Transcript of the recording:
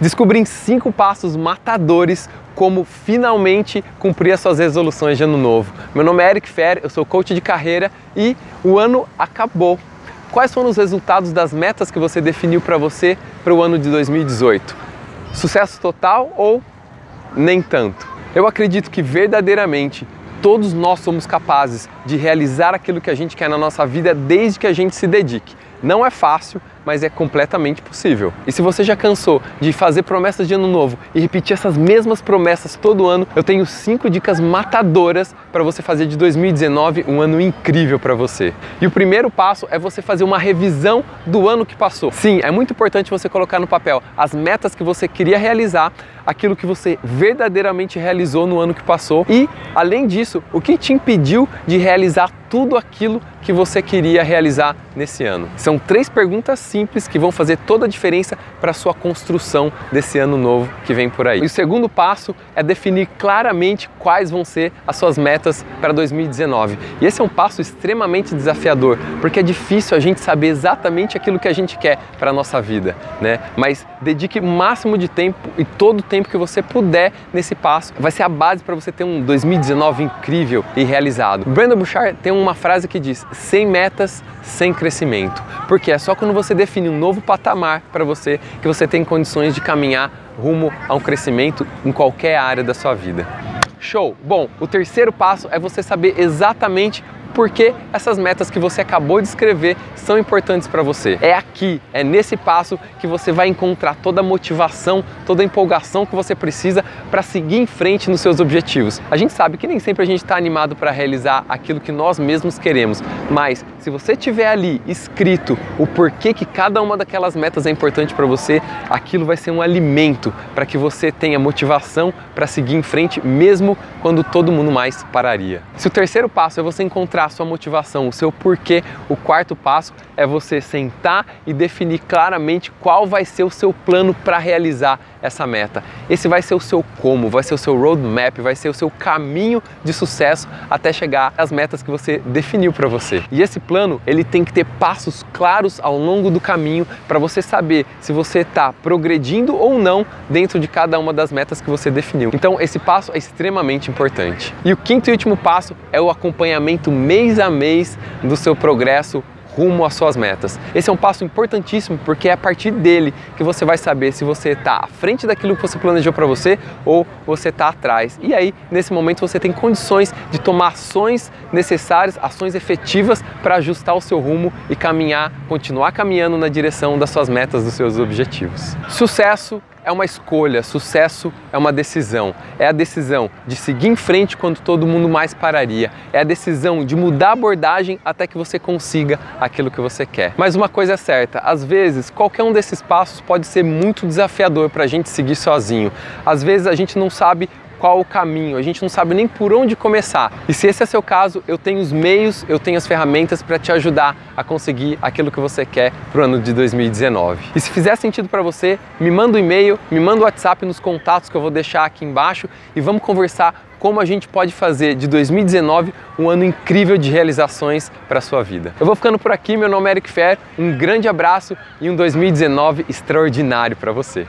Descubra em cinco passos matadores como finalmente cumprir as suas resoluções de ano novo. Meu nome é Eric Fer, eu sou coach de carreira e o ano acabou. Quais foram os resultados das metas que você definiu para você para o ano de 2018? Sucesso total ou nem tanto? Eu acredito que verdadeiramente todos nós somos capazes de realizar aquilo que a gente quer na nossa vida desde que a gente se dedique. Não é fácil, mas é completamente possível. E se você já cansou de fazer promessas de ano novo e repetir essas mesmas promessas todo ano, eu tenho cinco dicas matadoras para você fazer de 2019 um ano incrível para você. E o primeiro passo é você fazer uma revisão do ano que passou. Sim, é muito importante você colocar no papel as metas que você queria realizar, aquilo que você verdadeiramente realizou no ano que passou e, além disso, o que te impediu de realizar tudo aquilo que você queria realizar nesse ano. São três perguntas simples que vão fazer toda a diferença para a sua construção desse ano novo que vem por aí. E o segundo passo é definir claramente quais vão ser as suas metas para 2019. E esse é um passo extremamente desafiador, porque é difícil a gente saber exatamente aquilo que a gente quer para a nossa vida, né? Mas dedique o máximo de tempo e todo o tempo que você puder nesse passo. Vai ser a base para você ter um 2019 incrível e realizado. Brandon Bouchard tem uma frase que diz: sem metas, sem crescimento. Porque é só quando você define um novo patamar para você que você tem condições de caminhar rumo a um crescimento em qualquer área da sua vida. Show! Bom, o terceiro passo é você saber exatamente porque essas metas que você acabou de escrever são importantes para você. É aqui, é nesse passo que você vai encontrar toda a motivação, toda a empolgação que você precisa para seguir em frente nos seus objetivos. A gente sabe que nem sempre a gente está animado para realizar aquilo que nós mesmos queremos, mas se você tiver ali escrito o porquê que cada uma daquelas metas é importante para você, aquilo vai ser um alimento para que você tenha motivação para seguir em frente, mesmo quando todo mundo mais pararia. Se o terceiro passo é você encontrar encontrar a sua motivação, o seu porquê, o quarto passo é você sentar e definir claramente qual vai ser o seu plano para realizar essa meta. Esse vai ser o seu como, vai ser o seu roadmap, vai ser o seu caminho de sucesso até chegar às metas que você definiu para você. E esse plano, ele tem que ter passos claros ao longo do caminho para você saber se você está progredindo ou não dentro de cada uma das metas que você definiu. Então, esse passo é extremamente importante. E o quinto e último passo é o acompanhamento mês a mês do seu progresso rumo às suas metas. Esse é um passo importantíssimo porque é a partir dele que você vai saber se você está à frente daquilo que você planejou para você ou você está atrás. E aí, nesse momento, você tem condições de tomar ações necessárias, ações efetivas para ajustar o seu rumo e caminhar, continuar caminhando na direção das suas metas, dos seus objetivos. Sucesso é uma escolha, sucesso é uma decisão. É a decisão de seguir em frente quando todo mundo mais pararia. É a decisão de mudar a abordagem até que você consiga aquilo que você quer. Mas uma coisa é certa: às vezes qualquer um desses passos pode ser muito desafiador para a gente seguir sozinho. Às vezes a gente não sabe qual o caminho, a gente não sabe nem por onde começar. E se esse é seu caso, eu tenho os meios, eu tenho as ferramentas para te ajudar a conseguir aquilo que você quer para o ano de 2019. E se fizer sentido para você, me manda um e-mail, me manda um WhatsApp nos contatos que eu vou deixar aqui embaixo e vamos conversar como a gente pode fazer de 2019 um ano incrível de realizações para a sua vida. Eu vou ficando por aqui, meu nome é Eric Fer, um grande abraço e um 2019 extraordinário para você.